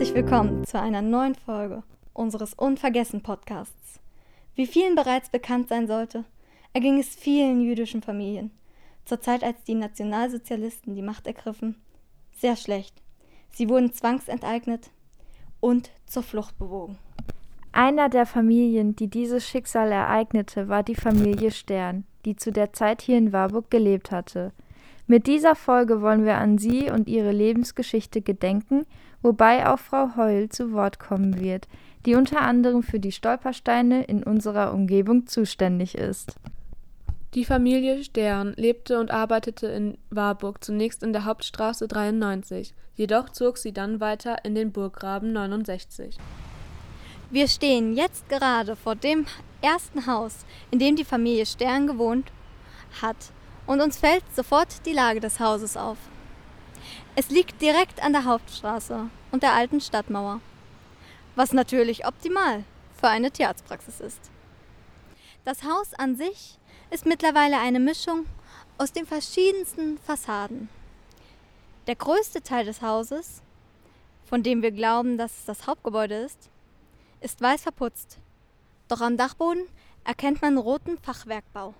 Herzlich willkommen zu einer neuen Folge unseres Unvergessen Podcasts. Wie vielen bereits bekannt sein sollte, erging es vielen jüdischen Familien, zur Zeit als die Nationalsozialisten die Macht ergriffen, sehr schlecht. Sie wurden zwangsenteignet und zur Flucht bewogen. Einer der Familien, die dieses Schicksal ereignete, war die Familie Stern, die zu der Zeit hier in Warburg gelebt hatte. Mit dieser Folge wollen wir an sie und ihre Lebensgeschichte gedenken, wobei auch Frau Heul zu Wort kommen wird, die unter anderem für die Stolpersteine in unserer Umgebung zuständig ist. Die Familie Stern lebte und arbeitete in Warburg zunächst in der Hauptstraße 93, jedoch zog sie dann weiter in den Burggraben 69. Wir stehen jetzt gerade vor dem ersten Haus, in dem die Familie Stern gewohnt hat, und uns fällt sofort die Lage des Hauses auf. Es liegt direkt an der Hauptstraße und der alten Stadtmauer, was natürlich optimal für eine Tierarztpraxis ist. Das Haus an sich ist mittlerweile eine Mischung aus den verschiedensten Fassaden. Der größte Teil des Hauses, von dem wir glauben, dass es das Hauptgebäude ist, ist weiß verputzt. Doch am Dachboden erkennt man roten Fachwerkbau.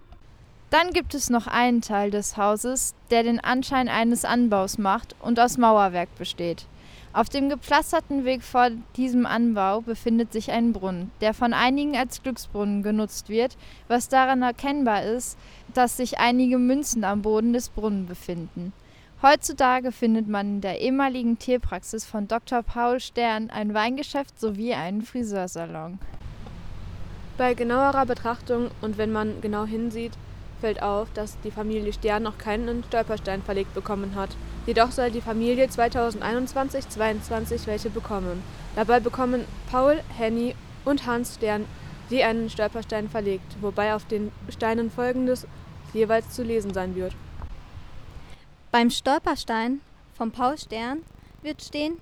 Dann gibt es noch einen Teil des Hauses, der den Anschein eines Anbaus macht und aus Mauerwerk besteht. Auf dem gepflasterten Weg vor diesem Anbau befindet sich ein Brunnen, der von einigen als Glücksbrunnen genutzt wird, was daran erkennbar ist, dass sich einige Münzen am Boden des Brunnen befinden. Heutzutage findet man in der ehemaligen Tierpraxis von Dr. Paul Stern ein Weingeschäft sowie einen Friseursalon. Bei genauerer Betrachtung und wenn man genau hinsieht, fällt auf, dass die Familie Stern noch keinen Stolperstein verlegt bekommen hat. Jedoch soll die Familie 2021-22 welche bekommen. Dabei bekommen Paul, Henny und Hans Stern je einen Stolperstein verlegt, wobei auf den Steinen folgendes jeweils zu lesen sein wird. Beim Stolperstein von Paul Stern wird stehen,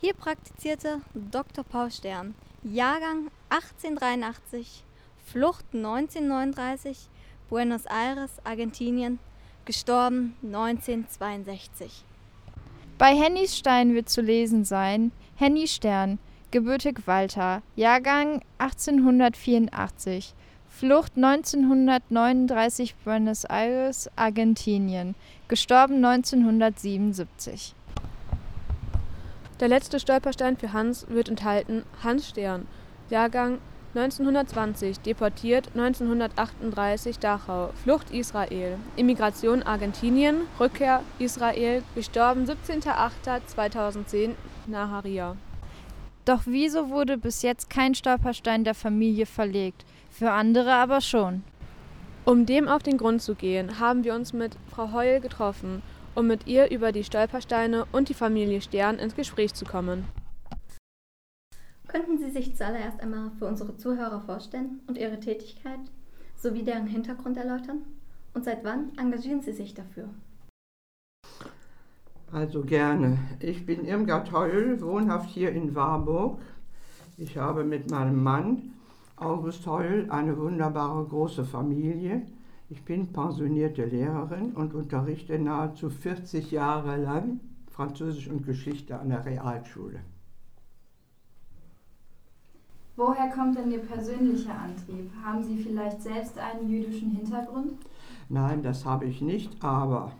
hier praktizierte Dr. Paul Stern, Jahrgang 1883, Flucht 1939, Buenos Aires, Argentinien, gestorben 1962. Bei Hennys Stein wird zu lesen sein, Henny Stern, gebürtig Walter, Jahrgang 1884, Flucht 1939 Buenos Aires, Argentinien, gestorben 1977. Der letzte Stolperstein für Hans wird enthalten Hans Stern, Jahrgang 1920, deportiert 1938 Dachau, Flucht Israel, Immigration Argentinien, Rückkehr Israel, gestorben 17.08.2010 Naharia. Doch wieso wurde bis jetzt kein Stolperstein der Familie verlegt? für andere aber schon. Um dem auf den Grund zu gehen, haben wir uns mit Frau Heul getroffen, um mit ihr über die Stolpersteine und die Familie Stern ins Gespräch zu kommen. Könnten Sie sich zuallererst einmal für unsere Zuhörer vorstellen und Ihre Tätigkeit sowie deren Hintergrund erläutern? Und seit wann engagieren Sie sich dafür? Also gerne. Ich bin Irmgard Heul, wohnhaft hier in Warburg. Ich habe mit meinem Mann August Heul eine wunderbare große Familie. Ich bin pensionierte Lehrerin und unterrichte nahezu 40 Jahre lang Französisch und Geschichte an der Realschule. Woher kommt denn Ihr persönlicher Antrieb? Haben Sie vielleicht selbst einen jüdischen Hintergrund? Nein, das habe ich nicht, aber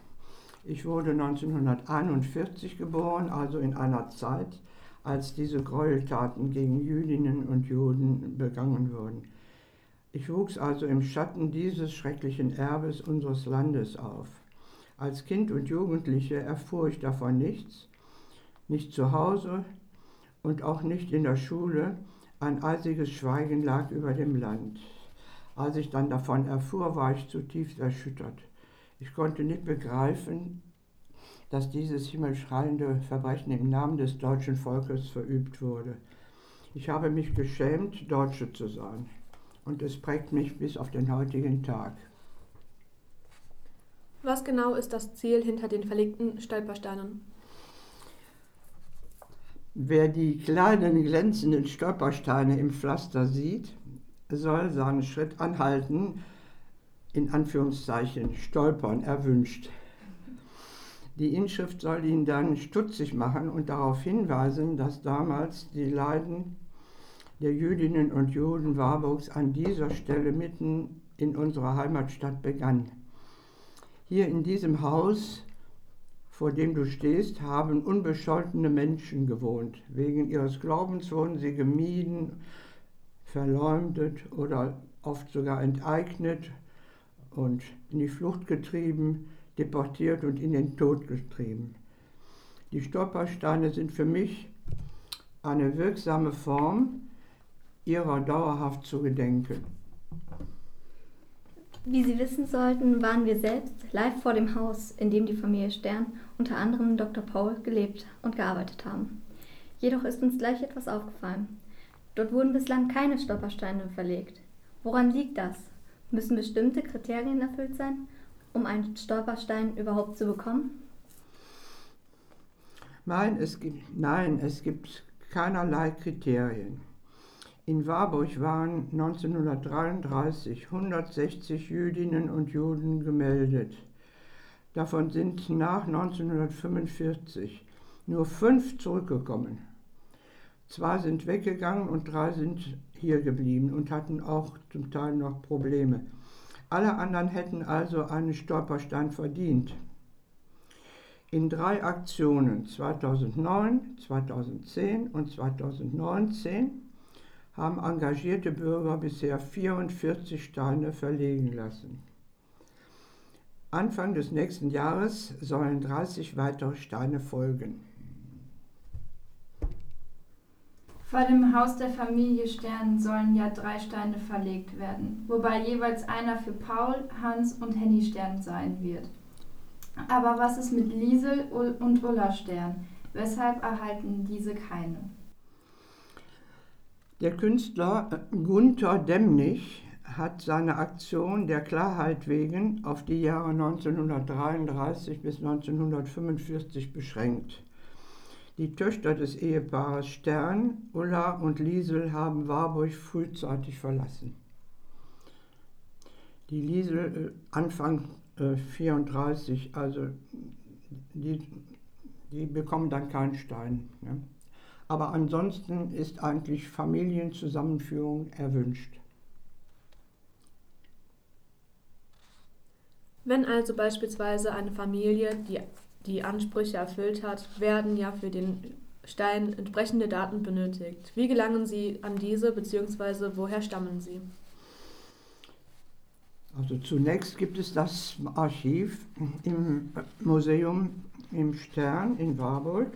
ich wurde 1941 geboren, also in einer Zeit, als diese Gräueltaten gegen Jüdinnen und Juden begangen wurden. Ich wuchs also im Schatten dieses schrecklichen Erbes unseres Landes auf. Als Kind und Jugendliche erfuhr ich davon nichts, nicht zu Hause und auch nicht in der Schule. Ein eisiges Schweigen lag über dem Land. Als ich dann davon erfuhr, war ich zutiefst erschüttert. Ich konnte nicht begreifen, dass dieses himmelschreiende Verbrechen im Namen des deutschen Volkes verübt wurde. Ich habe mich geschämt, Deutsche zu sein. Und es prägt mich bis auf den heutigen Tag. Was genau ist das Ziel hinter den verlegten Stolpersteinen? Wer die kleinen glänzenden Stolpersteine im Pflaster sieht, soll seinen Schritt anhalten, in Anführungszeichen stolpern erwünscht. Die Inschrift soll ihn dann stutzig machen und darauf hinweisen, dass damals die Leiden der Jüdinnen und Juden Warburgs an dieser Stelle mitten in unserer Heimatstadt begann. Hier in diesem Haus, vor dem du stehst, haben unbescholtene Menschen gewohnt. Wegen ihres Glaubens wurden sie gemieden, verleumdet oder oft sogar enteignet und in die Flucht getrieben, deportiert und in den Tod getrieben. Die Stolpersteine sind für mich eine wirksame Form, ihrer dauerhaft zu gedenken. Wie Sie wissen sollten, waren wir selbst live vor dem Haus, in dem die Familie Stern, unter anderem Dr. Paul, gelebt und gearbeitet haben. Jedoch ist uns gleich etwas aufgefallen. Dort wurden bislang keine Stolpersteine verlegt. Woran liegt das? Müssen bestimmte Kriterien erfüllt sein, um einen Stolperstein überhaupt zu bekommen? Nein, es gibt, nein, es gibt keinerlei Kriterien. In Warburg waren 1933 160 Jüdinnen und Juden gemeldet. Davon sind nach 1945 nur fünf zurückgekommen. Zwei sind weggegangen und drei sind hier geblieben und hatten auch zum Teil noch Probleme. Alle anderen hätten also einen Stolperstein verdient. In drei Aktionen 2009, 2010 und 2019 haben engagierte Bürger bisher 44 Steine verlegen lassen. Anfang des nächsten Jahres sollen 30 weitere Steine folgen. Vor dem Haus der Familie Stern sollen ja drei Steine verlegt werden, wobei jeweils einer für Paul, Hans und Henny Stern sein wird. Aber was ist mit Liesel und Ulla Stern? Weshalb erhalten diese keine? Der Künstler äh, Gunther Demnig hat seine Aktion der Klarheit wegen auf die Jahre 1933 bis 1945 beschränkt. Die Töchter des Ehepaares Stern, Ulla und Liesel haben Warburg frühzeitig verlassen. Die Liesel äh, Anfang äh, 34, also die, die bekommen dann keinen Stein. Ne? Aber ansonsten ist eigentlich Familienzusammenführung erwünscht. Wenn also beispielsweise eine Familie die, die Ansprüche erfüllt hat, werden ja für den Stein entsprechende Daten benötigt. Wie gelangen Sie an diese bzw. woher stammen sie? Also zunächst gibt es das Archiv im Museum im Stern in Warburg.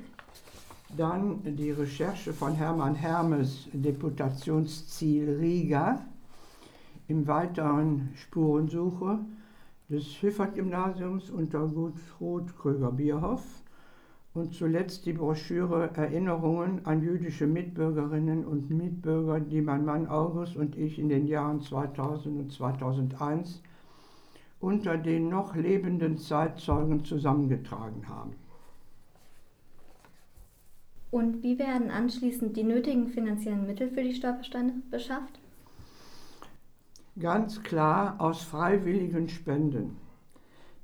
Dann die Recherche von Hermann Hermes, Deputationsziel Riga, im weiteren Spurensuche des Hüffert-Gymnasiums unter Gutfrud Kröger-Bierhoff und zuletzt die Broschüre Erinnerungen an jüdische Mitbürgerinnen und Mitbürger, die mein Mann August und ich in den Jahren 2000 und 2001 unter den noch lebenden Zeitzeugen zusammengetragen haben. Und wie werden anschließend die nötigen finanziellen Mittel für die Stolpersteine beschafft? Ganz klar aus freiwilligen Spenden.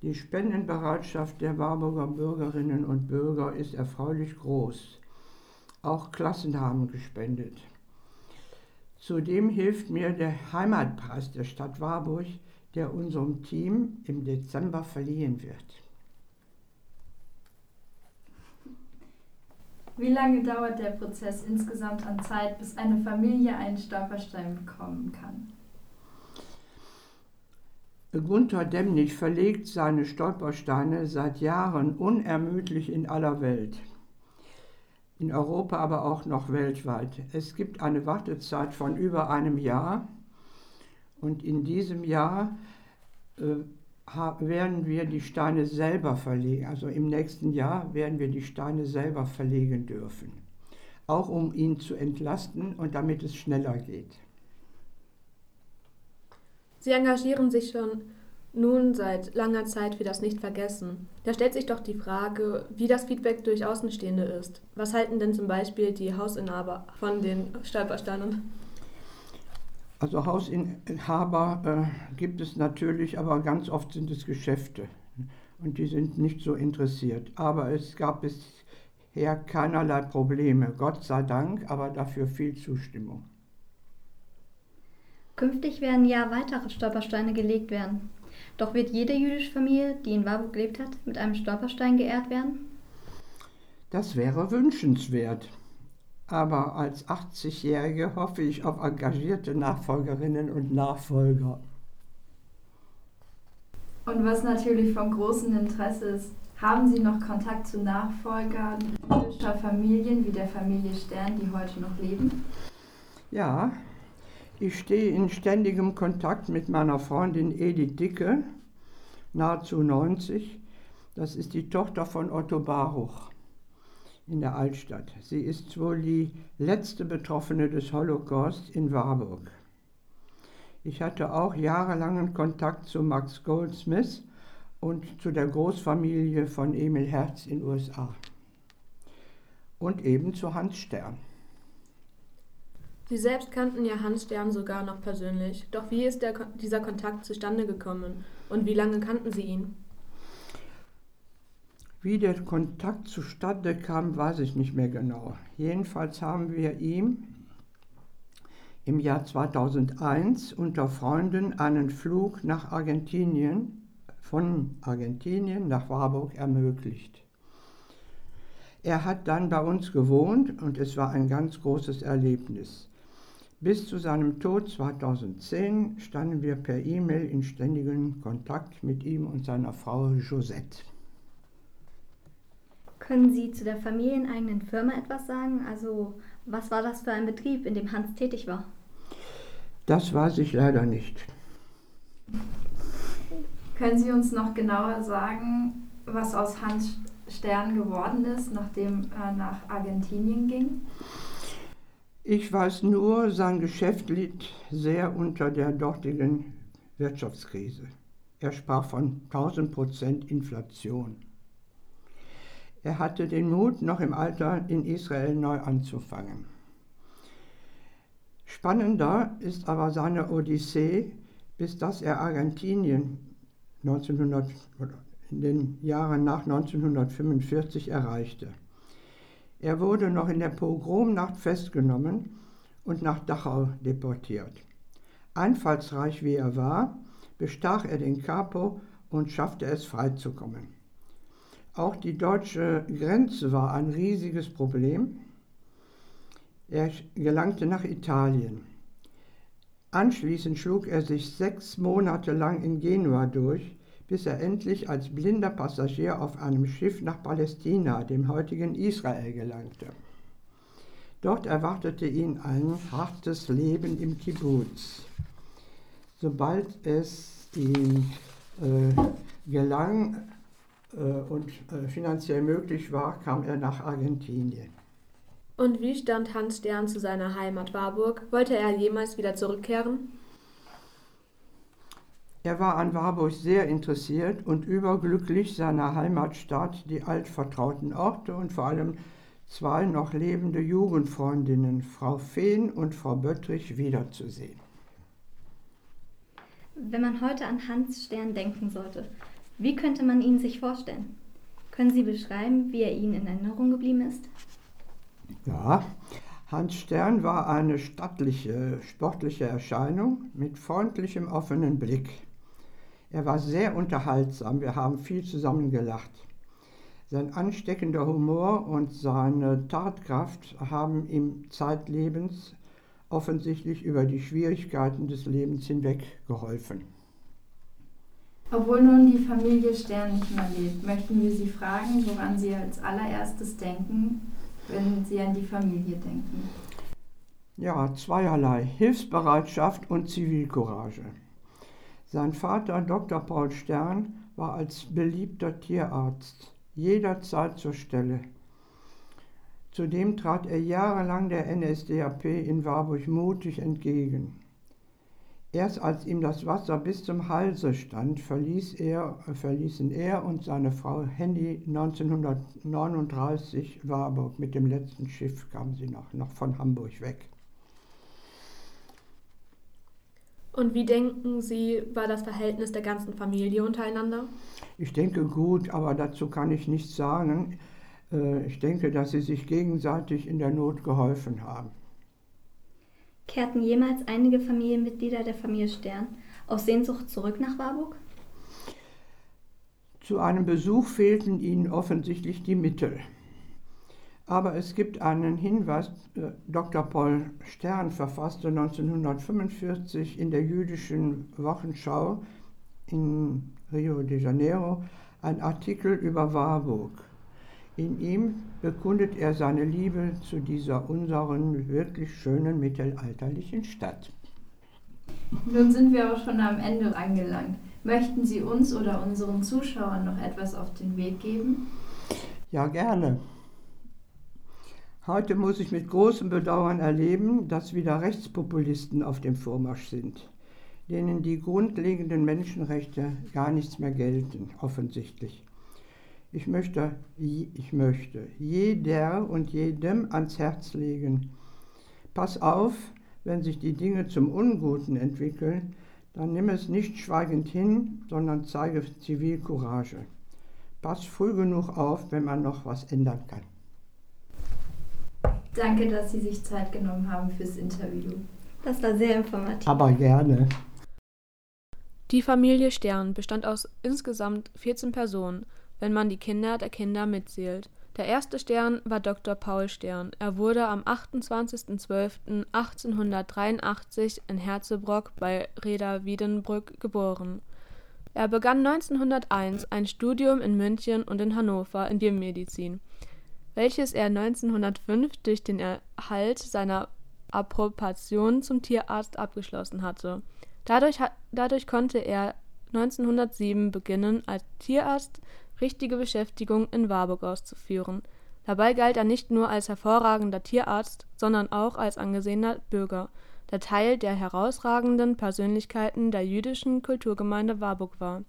Die Spendenbereitschaft der Warburger Bürgerinnen und Bürger ist erfreulich groß. Auch Klassen haben gespendet. Zudem hilft mir der Heimatpreis der Stadt Warburg, der unserem Team im Dezember verliehen wird. Wie lange dauert der Prozess insgesamt an Zeit, bis eine Familie einen Stolperstein bekommen kann? Gunther Demnig verlegt seine Stolpersteine seit Jahren unermüdlich in aller Welt. In Europa, aber auch noch weltweit. Es gibt eine Wartezeit von über einem Jahr und in diesem Jahr äh, werden wir die Steine selber verlegen. Also im nächsten Jahr werden wir die Steine selber verlegen dürfen. Auch um ihn zu entlasten und damit es schneller geht. Sie engagieren sich schon nun seit langer Zeit für das Nicht-Vergessen. Da stellt sich doch die Frage, wie das Feedback durch Außenstehende ist. Was halten denn zum Beispiel die Hausinhaber von den Stolpersteinen? Also Hausinhaber äh, gibt es natürlich, aber ganz oft sind es Geschäfte. und die sind nicht so interessiert. Aber es gab bisher keinerlei Probleme, Gott sei Dank, aber dafür viel Zustimmung. Künftig werden ja weitere Stolpersteine gelegt werden. Doch wird jede jüdische Familie, die in Warburg gelebt hat, mit einem Stolperstein geehrt werden? Das wäre wünschenswert. Aber als 80-Jährige hoffe ich auf engagierte Nachfolgerinnen und Nachfolger. Und was natürlich von großem Interesse ist, haben Sie noch Kontakt zu Nachfolgern jüdischer Familien wie der Familie Stern, die heute noch leben? Ja, ich stehe in ständigem Kontakt mit meiner Freundin Edith Dicke, nahezu 90. Das ist die Tochter von Otto Baruch in der Altstadt. Sie ist wohl die letzte Betroffene des Holocaust in Warburg. Ich hatte auch jahrelangen Kontakt zu Max Goldsmith und zu der Großfamilie von Emil Herz in USA. Und eben zu Hans Stern. Sie selbst kannten ja Hans Stern sogar noch persönlich. Doch wie ist der, dieser Kontakt zustande gekommen und wie lange kannten Sie ihn? Wie der Kontakt zustande kam, weiß ich nicht mehr genau. Jedenfalls haben wir ihm im Jahr 2001 unter Freunden einen Flug nach Argentinien, von Argentinien nach Warburg ermöglicht. Er hat dann bei uns gewohnt und es war ein ganz großes Erlebnis. Bis zu seinem Tod 2010 standen wir per E-Mail in ständigem Kontakt mit ihm und seiner Frau Josette. Können Sie zu der familieneigenen Firma etwas sagen? Also, was war das für ein Betrieb, in dem Hans tätig war? Das weiß ich leider nicht. Können Sie uns noch genauer sagen, was aus Hans Stern geworden ist, nachdem er nach Argentinien ging? Ich weiß nur, sein Geschäft litt sehr unter der dortigen Wirtschaftskrise. Er sprach von 1000 Prozent Inflation. Er hatte den Mut, noch im Alter in Israel neu anzufangen. Spannender ist aber seine Odyssee, bis dass er Argentinien 1900, in den Jahren nach 1945 erreichte. Er wurde noch in der Pogromnacht festgenommen und nach Dachau deportiert. Einfallsreich wie er war, bestach er den Capo und schaffte es freizukommen. Auch die deutsche Grenze war ein riesiges Problem. Er gelangte nach Italien. Anschließend schlug er sich sechs Monate lang in Genua durch, bis er endlich als blinder Passagier auf einem Schiff nach Palästina, dem heutigen Israel, gelangte. Dort erwartete ihn ein hartes Leben im Kibbutz. Sobald es ihm äh, gelang und äh, finanziell möglich war, kam er nach Argentinien. Und wie stand Hans Stern zu seiner Heimat Warburg? Wollte er jemals wieder zurückkehren? Er war an Warburg sehr interessiert und überglücklich, seiner Heimatstadt, die altvertrauten Orte und vor allem zwei noch lebende Jugendfreundinnen, Frau Fehn und Frau Böttrich, wiederzusehen. Wenn man heute an Hans Stern denken sollte, wie könnte man ihn sich vorstellen? Können Sie beschreiben, wie er Ihnen in Erinnerung geblieben ist? Ja, Hans Stern war eine stattliche, sportliche Erscheinung mit freundlichem, offenem Blick. Er war sehr unterhaltsam, wir haben viel zusammen gelacht. Sein ansteckender Humor und seine Tatkraft haben ihm zeitlebens offensichtlich über die Schwierigkeiten des Lebens hinweg geholfen. Obwohl nun die Familie Stern nicht mehr lebt, möchten wir Sie fragen, woran Sie als allererstes denken, wenn Sie an die Familie denken. Ja, zweierlei. Hilfsbereitschaft und Zivilcourage. Sein Vater, Dr. Paul Stern, war als beliebter Tierarzt jederzeit zur Stelle. Zudem trat er jahrelang der NSDAP in Warburg mutig entgegen. Erst als ihm das Wasser bis zum Halse stand, verließ er, verließen er und seine Frau Henny 1939 Warburg. Mit dem letzten Schiff kamen sie noch, noch von Hamburg weg. Und wie denken Sie, war das Verhältnis der ganzen Familie untereinander? Ich denke gut, aber dazu kann ich nichts sagen. Äh, ich denke, dass sie sich gegenseitig in der Not geholfen haben. Kehrten jemals einige Familienmitglieder der Familie Stern aus Sehnsucht zurück nach Warburg? Zu einem Besuch fehlten ihnen offensichtlich die Mittel. Aber es gibt einen Hinweis, äh, Dr. Paul Stern verfasste 1945 in der jüdischen Wochenschau in Rio de Janeiro einen Artikel über Warburg. In ihm bekundet er seine Liebe zu dieser unseren wirklich schönen mittelalterlichen Stadt. Nun sind wir auch schon am Ende angelangt. Möchten Sie uns oder unseren Zuschauern noch etwas auf den Weg geben? Ja, gerne. Heute muss ich mit großem Bedauern erleben, dass wieder Rechtspopulisten auf dem Vormarsch sind, denen die grundlegenden Menschenrechte gar nichts mehr gelten, offensichtlich. Ich möchte, ich möchte jeder und jedem ans Herz legen. Pass auf, wenn sich die Dinge zum Unguten entwickeln, dann nimm es nicht schweigend hin, sondern zeige Zivilcourage. Pass früh genug auf, wenn man noch was ändern kann. Danke, dass Sie sich Zeit genommen haben fürs Interview. Das war sehr informativ. Aber gerne. Die Familie Stern bestand aus insgesamt 14 Personen, wenn man die Kinder der Kinder mitzählt. Der erste Stern war Dr. Paul Stern. Er wurde am 28.12.1883 in Herzebrock bei Reda-Wiedenbrück geboren. Er begann 1901 ein Studium in München und in Hannover in Tiermedizin, welches er 1905 durch den Erhalt seiner Approbation zum Tierarzt abgeschlossen hatte. Dadurch, dadurch konnte er 1907 beginnen, als Tierarzt richtige Beschäftigung in Warburg auszuführen. Dabei galt er nicht nur als hervorragender Tierarzt, sondern auch als angesehener Bürger, der Teil der herausragenden Persönlichkeiten der jüdischen Kulturgemeinde Warburg war.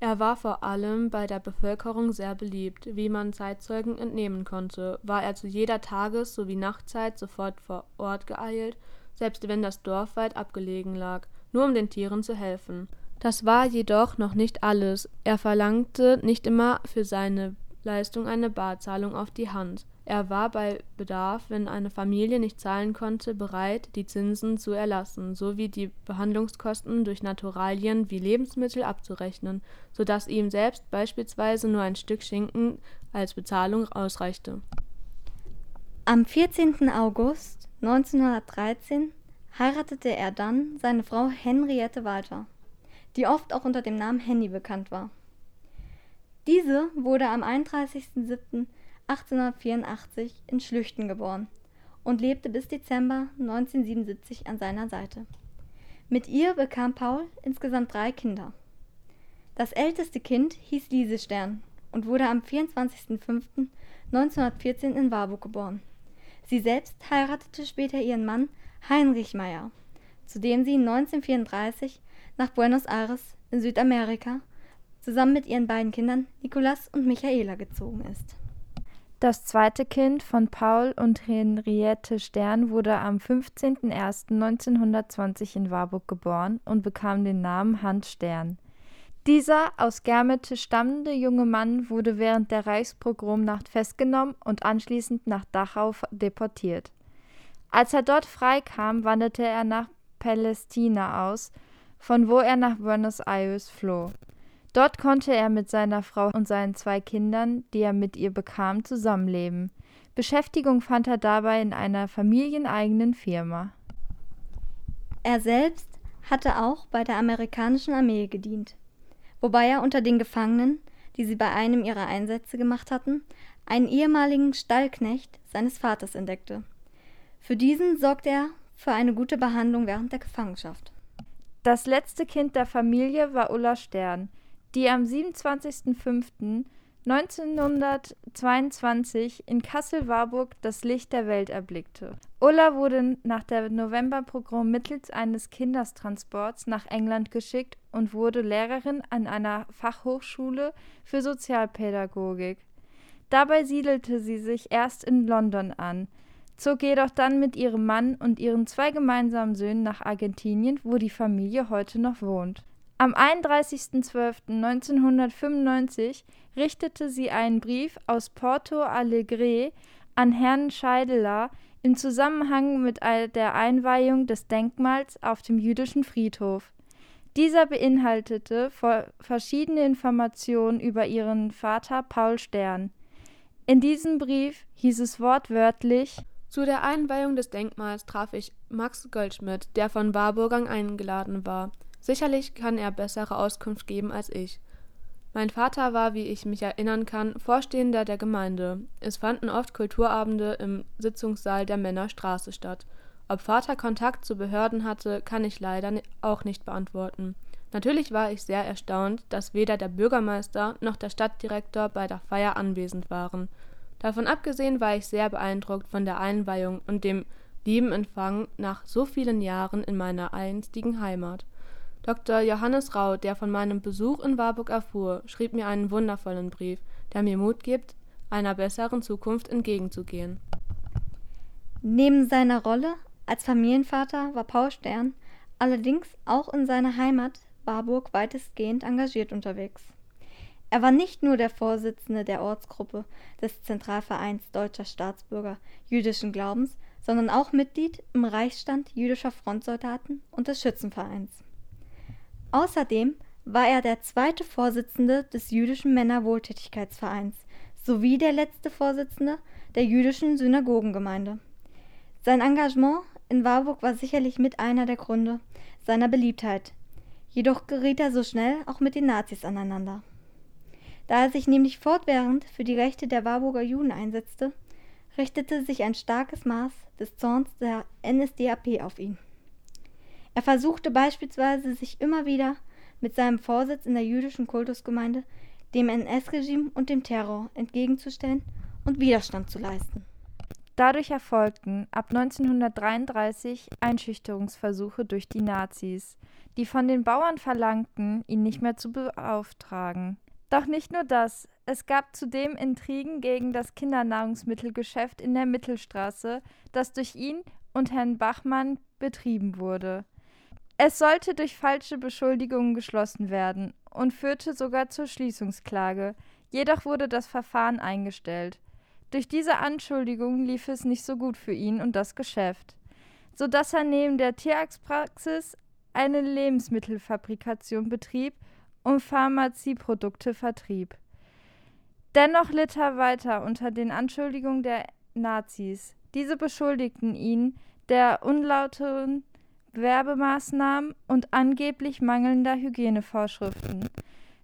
Er war vor allem bei der Bevölkerung sehr beliebt, wie man Zeitzeugen entnehmen konnte, war er zu jeder Tages- sowie Nachtzeit sofort vor Ort geeilt, selbst wenn das Dorf weit abgelegen lag, nur um den Tieren zu helfen. Das war jedoch noch nicht alles. Er verlangte nicht immer für seine Leistung eine Barzahlung auf die Hand. Er war bei Bedarf, wenn eine Familie nicht zahlen konnte, bereit, die Zinsen zu erlassen, sowie die Behandlungskosten durch Naturalien wie Lebensmittel abzurechnen, so dass ihm selbst beispielsweise nur ein Stück Schinken als Bezahlung ausreichte. Am 14. August 1913 heiratete er dann seine Frau Henriette Walter die oft auch unter dem Namen Henny bekannt war. Diese wurde am 31.07.1884 in Schlüchten geboren und lebte bis Dezember 1977 an seiner Seite. Mit ihr bekam Paul insgesamt drei Kinder. Das älteste Kind hieß Lise Stern und wurde am 24.05.1914 in Warburg geboren. Sie selbst heiratete später ihren Mann Heinrich Meyer, zu dem sie 1934 nach Buenos Aires in Südamerika zusammen mit ihren beiden Kindern Nicolas und Michaela gezogen ist. Das zweite Kind von Paul und Henriette Stern wurde am 15.01.1920 in Warburg geboren und bekam den Namen Hans Stern. Dieser aus Germete stammende junge Mann wurde während der Reichspogromnacht festgenommen und anschließend nach Dachau deportiert. Als er dort freikam, wanderte er nach Palästina aus von wo er nach Buenos Aires floh. Dort konnte er mit seiner Frau und seinen zwei Kindern, die er mit ihr bekam, zusammenleben. Beschäftigung fand er dabei in einer familieneigenen Firma. Er selbst hatte auch bei der amerikanischen Armee gedient, wobei er unter den Gefangenen, die sie bei einem ihrer Einsätze gemacht hatten, einen ehemaligen Stallknecht seines Vaters entdeckte. Für diesen sorgte er für eine gute Behandlung während der Gefangenschaft. Das letzte Kind der Familie war Ulla Stern, die am 27.05.1922 in Kassel-Warburg das Licht der Welt erblickte. Ulla wurde nach der Novemberpogrom mittels eines Kindertransports nach England geschickt und wurde Lehrerin an einer Fachhochschule für Sozialpädagogik. Dabei siedelte sie sich erst in London an, zog jedoch dann mit ihrem Mann und ihren zwei gemeinsamen Söhnen nach Argentinien, wo die Familie heute noch wohnt. Am 31.12.1995 richtete sie einen Brief aus Porto Alegre an Herrn Scheideler im Zusammenhang mit der Einweihung des Denkmals auf dem jüdischen Friedhof. Dieser beinhaltete verschiedene Informationen über ihren Vater Paul Stern. In diesem Brief hieß es wortwörtlich Zu der Einweihung des Denkmals traf ich Max Goldschmidt, der von Warburgang eingeladen war. Sicherlich kann er bessere Auskunft geben als ich. Mein Vater war, wie ich mich erinnern kann, Vorstehender der Gemeinde. Es fanden oft Kulturabende im Sitzungssaal der Männerstraße statt. Ob Vater Kontakt zu Behörden hatte, kann ich leider auch nicht beantworten. Natürlich war ich sehr erstaunt, dass weder der Bürgermeister noch der Stadtdirektor bei der Feier anwesend waren. Davon abgesehen war ich sehr beeindruckt von der Einweihung und dem lieben Empfang nach so vielen Jahren in meiner einstigen Heimat. Dr. Johannes Rau, der von meinem Besuch in Warburg erfuhr, schrieb mir einen wundervollen Brief, der mir Mut gibt, einer besseren Zukunft entgegenzugehen. Neben seiner Rolle als Familienvater war Paul Stern allerdings auch in seiner Heimat Warburg weitestgehend engagiert unterwegs. Er war nicht nur der Vorsitzende der Ortsgruppe des Zentralvereins deutscher Staatsbürger jüdischen Glaubens, sondern auch Mitglied im Reichsstand jüdischer Frontsoldaten und des Schützenvereins. Außerdem war er der zweite Vorsitzende des Jüdischen Männerwohltätigkeitsvereins sowie der letzte Vorsitzende der jüdischen Synagogengemeinde. Sein Engagement in Warburg war sicherlich mit einer der Gründe seiner Beliebtheit. Jedoch geriet er so schnell auch mit den Nazis aneinander. Da er sich nämlich fortwährend für die Rechte der Warburger Juden einsetzte, richtete sich ein starkes Maß des Zorns der NSDAP auf ihn. Er versuchte beispielsweise, sich immer wieder mit seinem Vorsitz in der jüdischen Kultusgemeinde dem NS-Regime und dem Terror entgegenzustellen und Widerstand zu leisten. Dadurch erfolgten ab 1933 Einschüchterungsversuche durch die Nazis, die von den Bauern verlangten, ihn nicht mehr zu beauftragen. Doch nicht nur das, es gab zudem Intrigen gegen das Kindernahrungsmittelgeschäft in der Mittelstraße, das durch ihn und Herrn Bachmann betrieben wurde. Es sollte durch falsche Beschuldigungen geschlossen werden und führte sogar zur Schließungsklage. Jedoch wurde das Verfahren eingestellt. Durch diese Anschuldigungen lief es nicht so gut für ihn und das Geschäft, so dass er neben der Tierarztpraxis eine Lebensmittelfabrikation betrieb und Pharmazieprodukte vertrieb. Dennoch litt er weiter unter den Anschuldigungen der Nazis. Diese beschuldigten ihn der unlauteren Werbemaßnahmen und angeblich mangelnder Hygienevorschriften.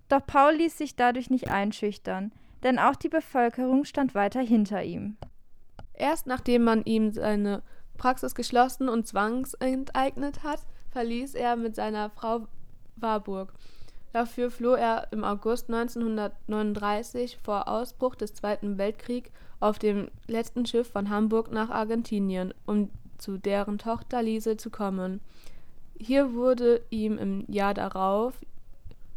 Doch Paul ließ sich dadurch nicht einschüchtern, denn auch die Bevölkerung stand weiter hinter ihm. Erst nachdem man ihm seine Praxis geschlossen und zwangsenteignet hat, verließ er mit seiner Frau Warburg. Dafür floh er im August 1939 vor Ausbruch des Zweiten Weltkriegs auf dem letzten Schiff von Hamburg nach Argentinien, um zu deren Tochter Liesel zu kommen. Hier wurde ihm im Jahr darauf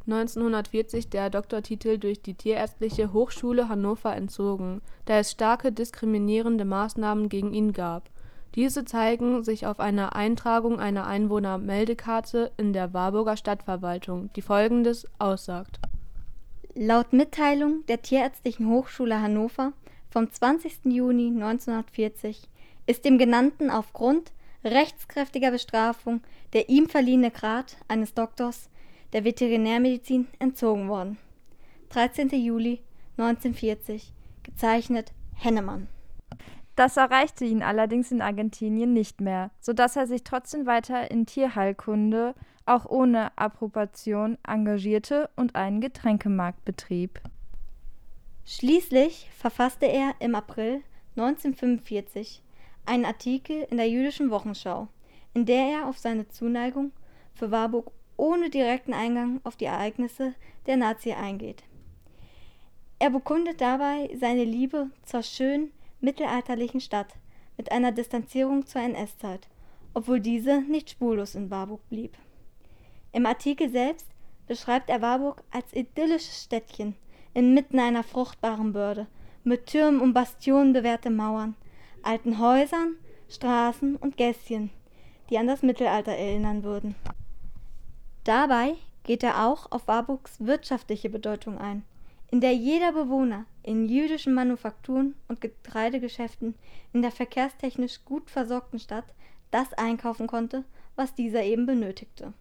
1940 der Doktortitel durch die Tierärztliche Hochschule Hannover entzogen, da es starke diskriminierende Maßnahmen gegen ihn gab. Diese zeigen sich auf einer Eintragung einer Einwohnermeldekarte in der Warburger Stadtverwaltung, die folgendes aussagt: Laut Mitteilung der Tierärztlichen Hochschule Hannover vom 20. Juni 1940 ist dem Genannten aufgrund rechtskräftiger Bestrafung der ihm verliehene Grad eines Doktors der Veterinärmedizin entzogen worden. 13. Juli 1940, gezeichnet Hennemann. Das erreichte ihn allerdings in Argentinien nicht mehr, so dass er sich trotzdem weiter in Tierheilkunde, auch ohne Approbation, engagierte und einen Getränkemarkt betrieb. Schließlich verfasste er im April 1945 einen Artikel in der Jüdischen Wochenschau, in der er auf seine Zuneigung für Warburg ohne direkten Eingang auf die Ereignisse der Nazi eingeht. Er bekundet dabei seine Liebe zur schönen mittelalterlichen Stadt mit einer Distanzierung zur NS-Zeit, obwohl diese nicht spurlos in Warburg blieb. Im Artikel selbst beschreibt er Warburg als idyllisches Städtchen inmitten einer fruchtbaren Börde, mit Türmen und Bastionen bewehrte Mauern, alten Häusern, Straßen und Gässchen, die an das Mittelalter erinnern würden. Dabei geht er auch auf Warburgs wirtschaftliche Bedeutung ein, in der jeder Bewohner in jüdischen Manufakturen und Getreidegeschäften in der verkehrstechnisch gut versorgten Stadt das einkaufen konnte, was dieser eben benötigte.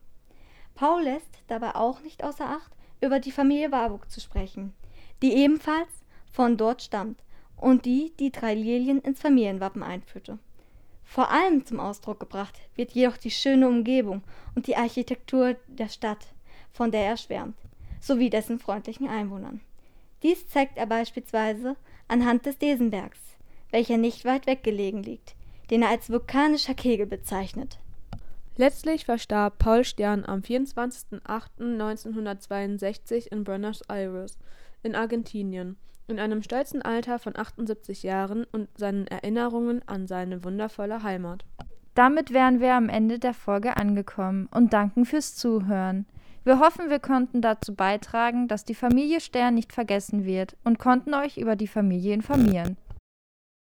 Paul lässt dabei auch nicht außer Acht, über die Familie Warburg zu sprechen, die ebenfalls von dort stammt und die die drei Lilien ins Familienwappen einführte. Vor allem zum Ausdruck gebracht wird jedoch die schöne Umgebung und die Architektur der Stadt, von der er schwärmt, sowie dessen freundlichen Einwohnern. Dies zeigt er beispielsweise anhand des Desenbergs, welcher nicht weit weg gelegen liegt, den er als vulkanischer Kegel bezeichnet. Letztlich verstarb Paul Stern am 24.08.1962 in Buenos Aires in Argentinien in einem stolzen Alter von 78 Jahren und seinen Erinnerungen an seine wundervolle Heimat. Damit wären wir am Ende der Folge angekommen und danken fürs Zuhören. Wir hoffen, wir konnten dazu beitragen, dass die Familie Stern nicht vergessen wird und konnten euch über die Familie informieren.